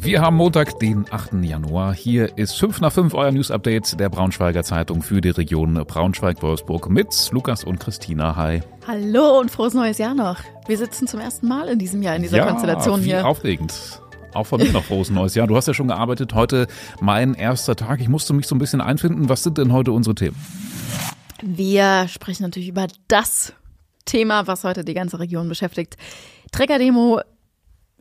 Wir haben Montag, den 8. Januar. Hier ist 5 nach 5 euer News Update der Braunschweiger Zeitung für die Region Braunschweig-Wolfsburg mit Lukas und Christina. Hi. Hallo und frohes neues Jahr noch. Wir sitzen zum ersten Mal in diesem Jahr in dieser ja, Konstellation wie hier. Aufregend. Auch von mir noch frohes neues Jahr. Du hast ja schon gearbeitet. Heute mein erster Tag. Ich musste mich so ein bisschen einfinden. Was sind denn heute unsere Themen? Wir sprechen natürlich über das Thema, was heute die ganze Region beschäftigt. Trecker-Demo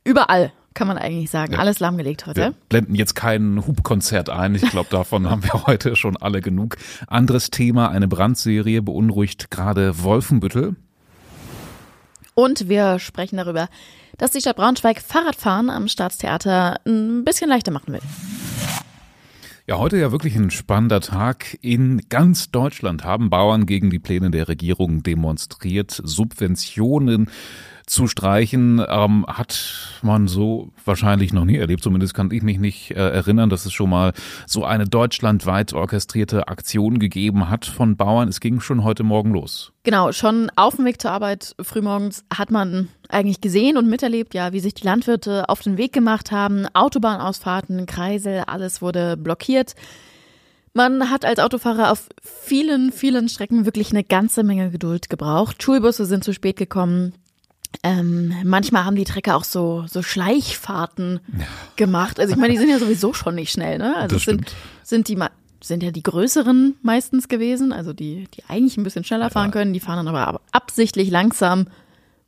überall kann man eigentlich sagen. Ja. Alles lahmgelegt heute. Wir blenden jetzt kein Hubkonzert ein. Ich glaube, davon haben wir heute schon alle genug. Anderes Thema, eine Brandserie beunruhigt gerade Wolfenbüttel. Und wir sprechen darüber, dass die Stadt Braunschweig Fahrradfahren am Staatstheater ein bisschen leichter machen will. Ja, heute ja wirklich ein spannender Tag. In ganz Deutschland haben Bauern gegen die Pläne der Regierung demonstriert. Subventionen zu streichen, ähm, hat man so wahrscheinlich noch nie erlebt. Zumindest kann ich mich nicht äh, erinnern, dass es schon mal so eine deutschlandweit orchestrierte Aktion gegeben hat von Bauern. Es ging schon heute Morgen los. Genau, schon auf dem Weg zur Arbeit frühmorgens hat man eigentlich gesehen und miterlebt, ja, wie sich die Landwirte auf den Weg gemacht haben. Autobahnausfahrten, Kreisel, alles wurde blockiert. Man hat als Autofahrer auf vielen, vielen Strecken wirklich eine ganze Menge Geduld gebraucht. Schulbusse sind zu spät gekommen. Ähm, manchmal haben die Trecker auch so, so Schleichfahrten gemacht. Also ich meine, die sind ja sowieso schon nicht schnell, ne? Also das sind, sind die sind ja die größeren meistens gewesen, also die, die eigentlich ein bisschen schneller fahren können, die fahren dann aber absichtlich langsam,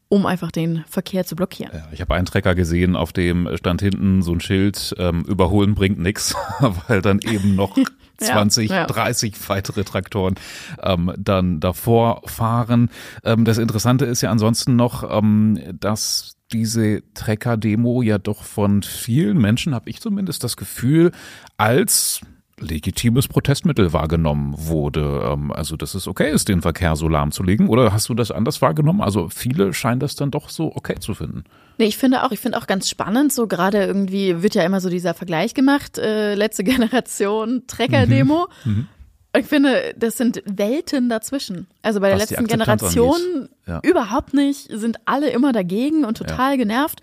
um einfach den Verkehr zu blockieren. Ja, ich habe einen Trecker gesehen, auf dem stand hinten so ein Schild, ähm, überholen bringt nix, weil dann eben noch 20, ja, 30 weitere Traktoren ähm, dann davor fahren. Ähm, das Interessante ist ja ansonsten noch, ähm, dass diese Trecker-Demo ja doch von vielen Menschen, habe ich zumindest das Gefühl, als legitimes Protestmittel wahrgenommen wurde. Ähm, also, dass es okay ist, den Verkehr so lahmzulegen. Oder hast du das anders wahrgenommen? Also, viele scheinen das dann doch so okay zu finden. Nee, ich finde auch, ich finde auch ganz spannend, so gerade irgendwie wird ja immer so dieser Vergleich gemacht, äh, letzte Generation Trecker-Demo. Mhm. Mhm. Ich finde, das sind Welten dazwischen. Also bei der Was letzten Generation ja. überhaupt nicht, sind alle immer dagegen und total ja. genervt.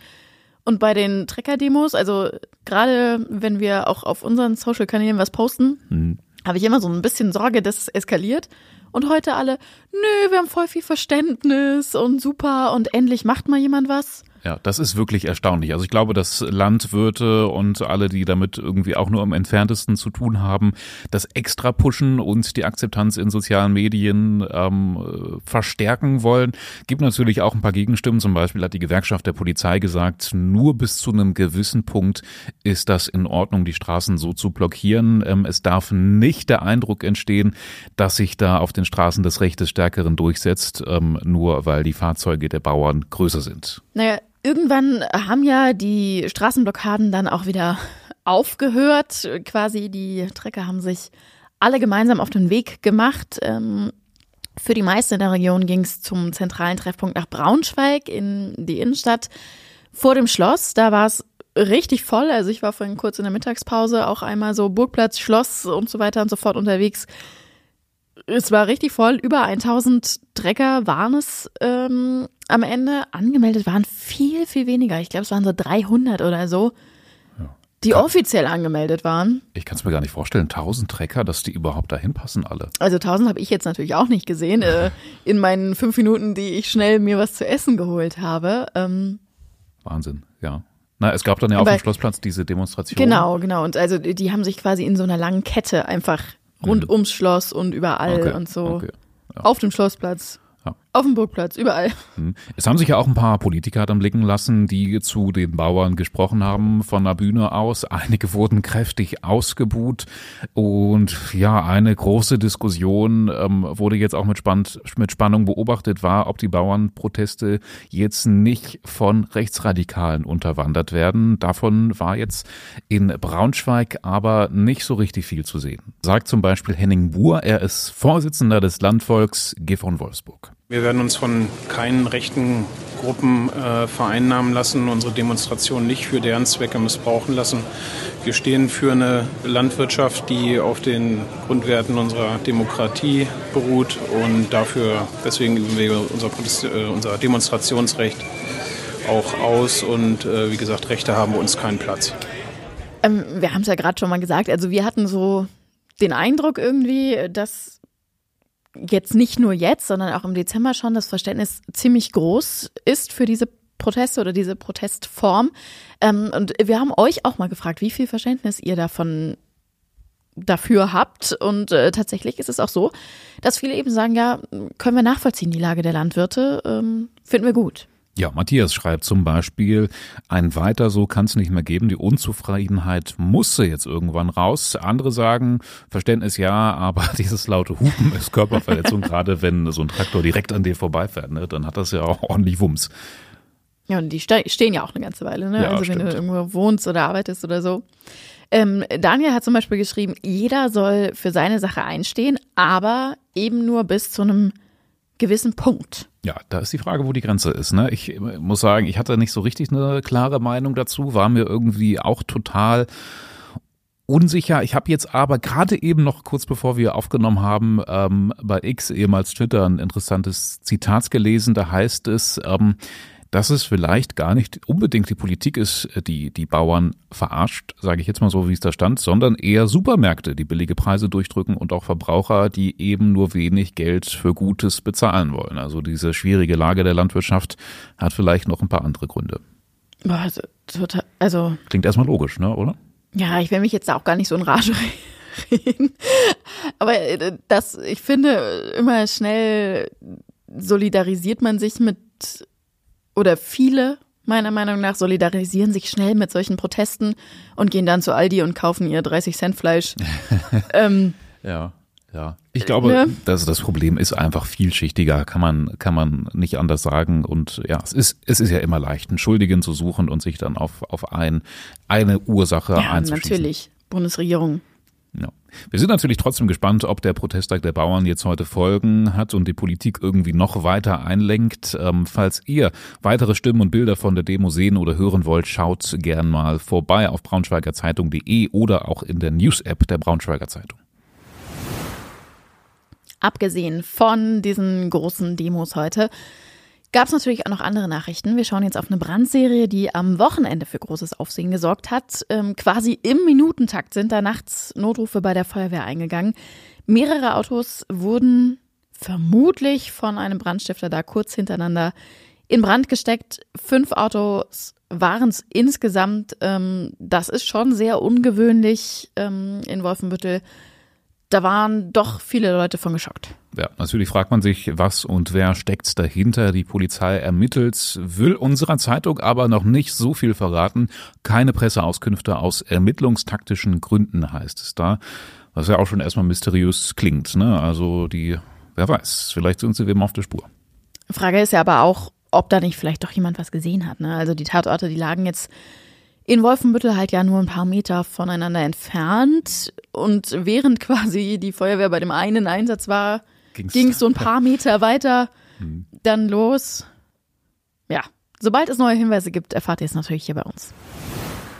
Und bei den Trecker-Demos, also gerade wenn wir auch auf unseren Social-Kanälen was posten, mhm. habe ich immer so ein bisschen Sorge, dass es eskaliert. Und heute alle, nö, wir haben voll viel Verständnis und super und endlich macht mal jemand was. Ja, das ist wirklich erstaunlich. Also ich glaube, dass Landwirte und alle, die damit irgendwie auch nur am entferntesten zu tun haben, das extra pushen und die Akzeptanz in sozialen Medien ähm, verstärken wollen. Gibt natürlich auch ein paar Gegenstimmen. Zum Beispiel hat die Gewerkschaft der Polizei gesagt, nur bis zu einem gewissen Punkt ist das in Ordnung, die Straßen so zu blockieren. Ähm, es darf nicht der Eindruck entstehen, dass sich da auf den Straßen das Recht des Stärkeren durchsetzt, ähm, nur weil die Fahrzeuge der Bauern größer sind. Naja, Irgendwann haben ja die Straßenblockaden dann auch wieder aufgehört. Quasi die Trecker haben sich alle gemeinsam auf den Weg gemacht. Ähm, für die meisten in der Region ging es zum zentralen Treffpunkt nach Braunschweig in die Innenstadt vor dem Schloss. Da war es richtig voll. Also ich war vorhin kurz in der Mittagspause auch einmal so Burgplatz, Schloss und so weiter und so fort unterwegs es war richtig voll. Über 1000 Trecker waren es ähm, am Ende. Angemeldet waren viel, viel weniger. Ich glaube, es waren so 300 oder so, die kann, offiziell angemeldet waren. Ich kann es mir gar nicht vorstellen. 1000 Trecker, dass die überhaupt dahin passen alle. Also 1000 habe ich jetzt natürlich auch nicht gesehen. äh, in meinen fünf Minuten, die ich schnell mir was zu essen geholt habe. Ähm, Wahnsinn, ja. Na, es gab dann ja auf dem Schlossplatz diese Demonstration. Genau, genau. Und also die haben sich quasi in so einer langen Kette einfach rund mhm. ums Schloss und überall okay. und so. Okay. Ja. Auf dem Schlossplatz. Ja. Auf dem Burgplatz, überall. Hm. Es haben sich ja auch ein paar Politiker dann blicken lassen, die zu den Bauern gesprochen haben von der Bühne aus. Einige wurden kräftig ausgebuht und ja, eine große Diskussion ähm, wurde jetzt auch mit, Spann mit Spannung beobachtet, war, ob die Bauernproteste jetzt nicht von Rechtsradikalen unterwandert werden. Davon war jetzt in Braunschweig aber nicht so richtig viel zu sehen. Sagt zum Beispiel Henning Buhr, er ist Vorsitzender des Landvolks G Wolfsburg. Wir werden uns von keinen rechten Gruppen äh, vereinnahmen lassen, unsere Demonstration nicht für deren Zwecke missbrauchen lassen. Wir stehen für eine Landwirtschaft, die auf den Grundwerten unserer Demokratie beruht und dafür, deswegen üben wir unser, äh, unser Demonstrationsrecht auch aus und äh, wie gesagt, Rechte haben uns keinen Platz. Ähm, wir haben es ja gerade schon mal gesagt. Also wir hatten so den Eindruck irgendwie, dass jetzt nicht nur jetzt, sondern auch im Dezember schon das Verständnis ziemlich groß ist für diese Proteste oder diese Protestform. Ähm, und wir haben euch auch mal gefragt, wie viel Verständnis ihr davon dafür habt. Und äh, tatsächlich ist es auch so, dass viele eben sagen, ja, können wir nachvollziehen, die Lage der Landwirte, ähm, finden wir gut. Ja, Matthias schreibt zum Beispiel, ein weiter so kann es nicht mehr geben. Die Unzufriedenheit musste jetzt irgendwann raus. Andere sagen, Verständnis ja, aber dieses laute Hupen ist Körperverletzung, gerade wenn so ein Traktor direkt an dir vorbeifährt, ne, dann hat das ja auch ordentlich Wumms. Ja, und die stehen ja auch eine ganze Weile, ne? Ja, also stimmt. wenn du irgendwo wohnst oder arbeitest oder so. Ähm, Daniel hat zum Beispiel geschrieben, jeder soll für seine Sache einstehen, aber eben nur bis zu einem gewissen Punkt. Ja, da ist die Frage, wo die Grenze ist. Ne? Ich muss sagen, ich hatte nicht so richtig eine klare Meinung dazu, war mir irgendwie auch total unsicher. Ich habe jetzt aber gerade eben noch kurz bevor wir aufgenommen haben, ähm, bei X, ehemals Twitter, ein interessantes Zitat gelesen. Da heißt es, ähm, dass es vielleicht gar nicht unbedingt die Politik ist, die die Bauern verarscht, sage ich jetzt mal so, wie es da stand, sondern eher Supermärkte, die billige Preise durchdrücken und auch Verbraucher, die eben nur wenig Geld für Gutes bezahlen wollen. Also diese schwierige Lage der Landwirtschaft hat vielleicht noch ein paar andere Gründe. Boah, also, total, also klingt erstmal logisch, ne, oder? Ja, ich will mich jetzt auch gar nicht so in Rage reden. Aber äh, das, ich finde, immer schnell solidarisiert man sich mit oder viele meiner Meinung nach solidarisieren sich schnell mit solchen Protesten und gehen dann zu Aldi und kaufen ihr 30 Cent Fleisch. ähm, ja. Ja, ich glaube, ne? dass das Problem ist einfach vielschichtiger, kann man, kann man nicht anders sagen. Und ja, es ist, es ist ja immer leicht, einen Schuldigen zu suchen und sich dann auf, auf ein, eine Ursache ja, einzuschießen. natürlich. Bundesregierung ja. Wir sind natürlich trotzdem gespannt, ob der Protesttag der Bauern jetzt heute Folgen hat und die Politik irgendwie noch weiter einlenkt. Ähm, falls ihr weitere Stimmen und Bilder von der Demo sehen oder hören wollt, schaut gern mal vorbei auf braunschweigerzeitung.de oder auch in der News-App der Braunschweiger Zeitung. Abgesehen von diesen großen Demos heute gab es natürlich auch noch andere Nachrichten. Wir schauen jetzt auf eine Brandserie, die am Wochenende für großes Aufsehen gesorgt hat. Ähm, quasi im Minutentakt sind da nachts Notrufe bei der Feuerwehr eingegangen. Mehrere Autos wurden vermutlich von einem Brandstifter da kurz hintereinander in Brand gesteckt. Fünf Autos waren es insgesamt. Ähm, das ist schon sehr ungewöhnlich ähm, in Wolfenbüttel da waren doch viele Leute von geschockt. Ja, natürlich fragt man sich, was und wer steckt dahinter. Die Polizei ermittelt, will unserer Zeitung aber noch nicht so viel verraten. Keine Presseauskünfte aus ermittlungstaktischen Gründen heißt es da. Was ja auch schon erstmal mysteriös klingt. Ne? Also die, wer weiß, vielleicht sind sie wem auf der Spur. Frage ist ja aber auch, ob da nicht vielleicht doch jemand was gesehen hat. Ne? Also die Tatorte, die lagen jetzt in Wolfenbüttel halt ja nur ein paar Meter voneinander entfernt. Und während quasi die Feuerwehr bei dem einen Einsatz war, ging es so ein paar Meter weiter hm. dann los. Ja, sobald es neue Hinweise gibt, erfahrt ihr es natürlich hier bei uns.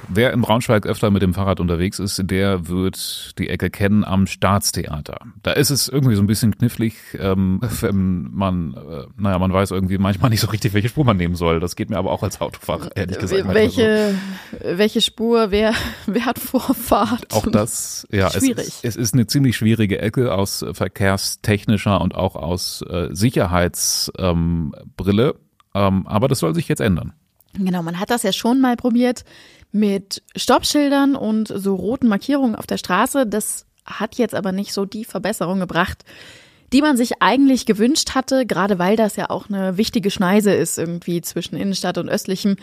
Wer in Braunschweig öfter mit dem Fahrrad unterwegs ist, der wird die Ecke kennen am Staatstheater. Da ist es irgendwie so ein bisschen knifflig, ähm, wenn man, äh, naja, man weiß irgendwie manchmal nicht so richtig, welche Spur man nehmen soll. Das geht mir aber auch als Autofahrer, ehrlich gesagt. Welche, so. welche Spur, wer, wer hat Vorfahrt? Auch das, ja, schwierig. Es, es ist eine ziemlich schwierige Ecke aus verkehrstechnischer und auch aus äh, Sicherheitsbrille. Ähm, ähm, aber das soll sich jetzt ändern. Genau, man hat das ja schon mal probiert mit Stoppschildern und so roten Markierungen auf der Straße. Das hat jetzt aber nicht so die Verbesserung gebracht, die man sich eigentlich gewünscht hatte, gerade weil das ja auch eine wichtige Schneise ist irgendwie zwischen Innenstadt und östlichem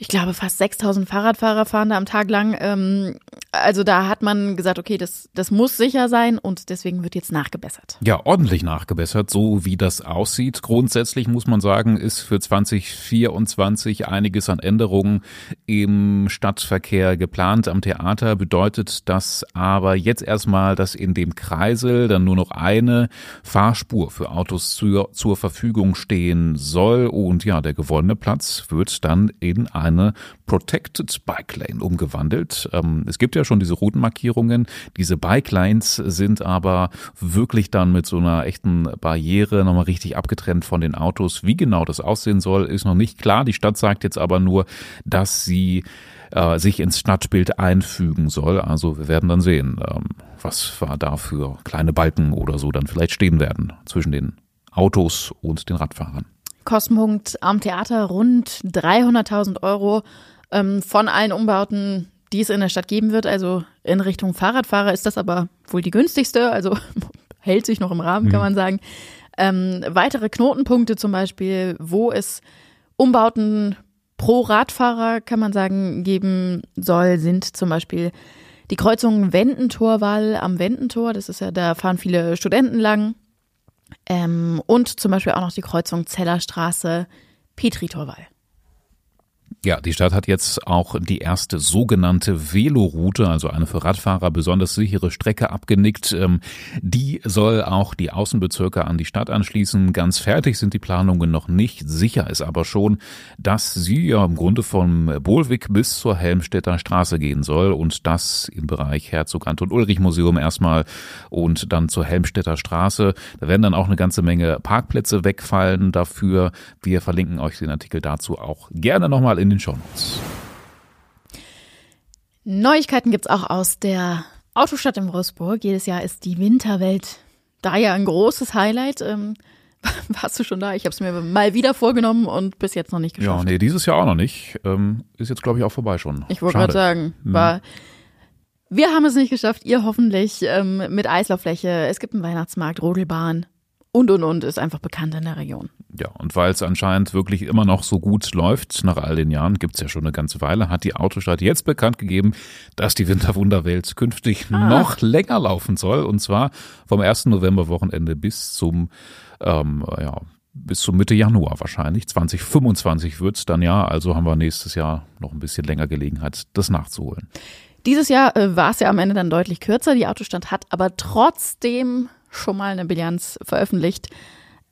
ich glaube, fast 6000 Fahrradfahrer fahren da am Tag lang. Ähm, also da hat man gesagt, okay, das, das muss sicher sein und deswegen wird jetzt nachgebessert. Ja, ordentlich nachgebessert, so wie das aussieht. Grundsätzlich muss man sagen, ist für 2024 einiges an Änderungen im Stadtverkehr geplant. Am Theater bedeutet das aber jetzt erstmal, dass in dem Kreisel dann nur noch eine Fahrspur für Autos zur, zur Verfügung stehen soll. Und ja, der gewonnene Platz wird dann in eine Protected Bike Lane umgewandelt. Ähm, es gibt ja schon diese Routenmarkierungen. Diese Bike-Lines sind aber wirklich dann mit so einer echten Barriere nochmal richtig abgetrennt von den Autos. Wie genau das aussehen soll, ist noch nicht klar. Die Stadt sagt jetzt aber nur, dass sie äh, sich ins Stadtbild einfügen soll. Also wir werden dann sehen, ähm, was da für kleine Balken oder so dann vielleicht stehen werden zwischen den Autos und den Radfahrern. Kostenpunkt am Theater rund 300.000 Euro ähm, von allen Umbauten, die es in der Stadt geben wird. Also in Richtung Fahrradfahrer ist das aber wohl die günstigste. Also hält sich noch im Rahmen, kann mhm. man sagen. Ähm, weitere Knotenpunkte zum Beispiel, wo es Umbauten pro Radfahrer, kann man sagen, geben soll, sind zum Beispiel die Kreuzung Wendentorwall am Wendentor. Das ist ja, da fahren viele Studenten lang. Ähm, und zum Beispiel auch noch die Kreuzung Zellerstraße, Petritorwall. Ja, die Stadt hat jetzt auch die erste sogenannte Veloroute, also eine für Radfahrer besonders sichere Strecke abgenickt. Ähm, die soll auch die Außenbezirke an die Stadt anschließen. Ganz fertig sind die Planungen noch nicht. Sicher ist aber schon, dass sie ja im Grunde vom Bolwig bis zur Helmstädter Straße gehen soll und das im Bereich Herzog Anton Ulrich Museum erstmal und dann zur Helmstädter Straße. Da werden dann auch eine ganze Menge Parkplätze wegfallen dafür. Wir verlinken euch den Artikel dazu auch gerne nochmal in in den Shownotes. Neuigkeiten gibt es auch aus der Autostadt in Wolfsburg. Jedes Jahr ist die Winterwelt da ja ein großes Highlight. Ähm, warst du schon da? Ich habe es mir mal wieder vorgenommen und bis jetzt noch nicht geschafft. Ja, nee, dieses Jahr auch noch nicht. Ähm, ist jetzt, glaube ich, auch vorbei schon. Ich wollte gerade sagen, hm. war. Wir haben es nicht geschafft, ihr hoffentlich ähm, mit Eislauffläche. Es gibt einen Weihnachtsmarkt, Rodelbahn und und und ist einfach bekannt in der Region. Ja, und weil es anscheinend wirklich immer noch so gut läuft, nach all den Jahren, gibt's ja schon eine ganze Weile, hat die Autostadt jetzt bekannt gegeben, dass die Winterwunderwelt künftig ah. noch länger laufen soll. Und zwar vom 1. November-Wochenende bis zum, ähm, ja, bis zum Mitte Januar wahrscheinlich. 2025 wird's dann ja, also haben wir nächstes Jahr noch ein bisschen länger Gelegenheit, das nachzuholen. Dieses Jahr äh, war es ja am Ende dann deutlich kürzer. Die Autostadt hat aber trotzdem schon mal eine Bilanz veröffentlicht.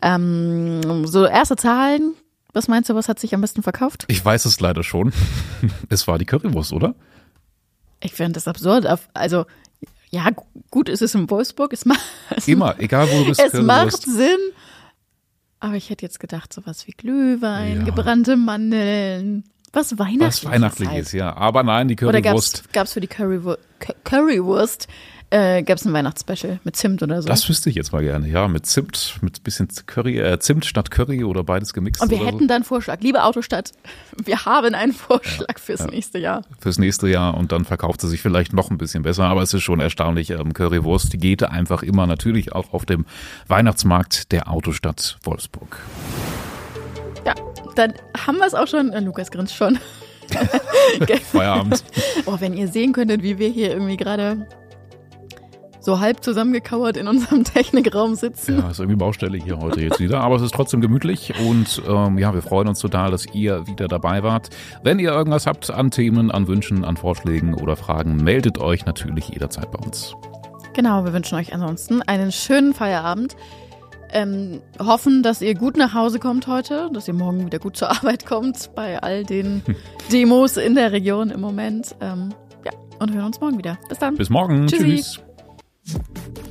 Ähm, so erste Zahlen. Was meinst du, was hat sich am besten verkauft? Ich weiß es leider schon. es war die Currywurst, oder? Ich finde das absurd. Also, ja, gut ist es in Wolfsburg. Es macht, Immer, egal wo du bist. Es macht Sinn. Aber ich hätte jetzt gedacht, sowas wie Glühwein, ja. gebrannte Mandeln, was Weihnachtliches. Was Weihnachtliches, ja. Aber nein, die Currywurst. Oder gab es für die Currywurst, Currywurst äh, gab es ein Weihnachtsspecial mit Zimt oder so. Das wüsste ich jetzt mal gerne, ja, mit Zimt, mit bisschen Curry, äh, Zimt statt Curry oder beides gemixt. Und wir hätten so. dann Vorschlag, liebe Autostadt, wir haben einen Vorschlag ja, fürs ja. nächste Jahr. Fürs nächste Jahr und dann verkauft sie sich vielleicht noch ein bisschen besser, aber es ist schon erstaunlich, ähm, Currywurst die geht einfach immer natürlich auch auf dem Weihnachtsmarkt der Autostadt Wolfsburg. Ja, dann haben wir es auch schon, äh, Lukas grinst schon. Feierabend. Oh, wenn ihr sehen könntet, wie wir hier irgendwie gerade so halb zusammengekauert in unserem Technikraum sitzen. Ja, ist irgendwie Baustelle hier heute jetzt wieder, aber es ist trotzdem gemütlich und ähm, ja, wir freuen uns total, dass ihr wieder dabei wart. Wenn ihr irgendwas habt an Themen, an Wünschen, an Vorschlägen oder Fragen, meldet euch natürlich jederzeit bei uns. Genau, wir wünschen euch ansonsten einen schönen Feierabend. Ähm, hoffen, dass ihr gut nach Hause kommt heute, dass ihr morgen wieder gut zur Arbeit kommt bei all den Demos in der Region im Moment. Ähm, ja, und hören uns morgen wieder. Bis dann. Bis morgen. Tschüssi. Tschüss. Thank you.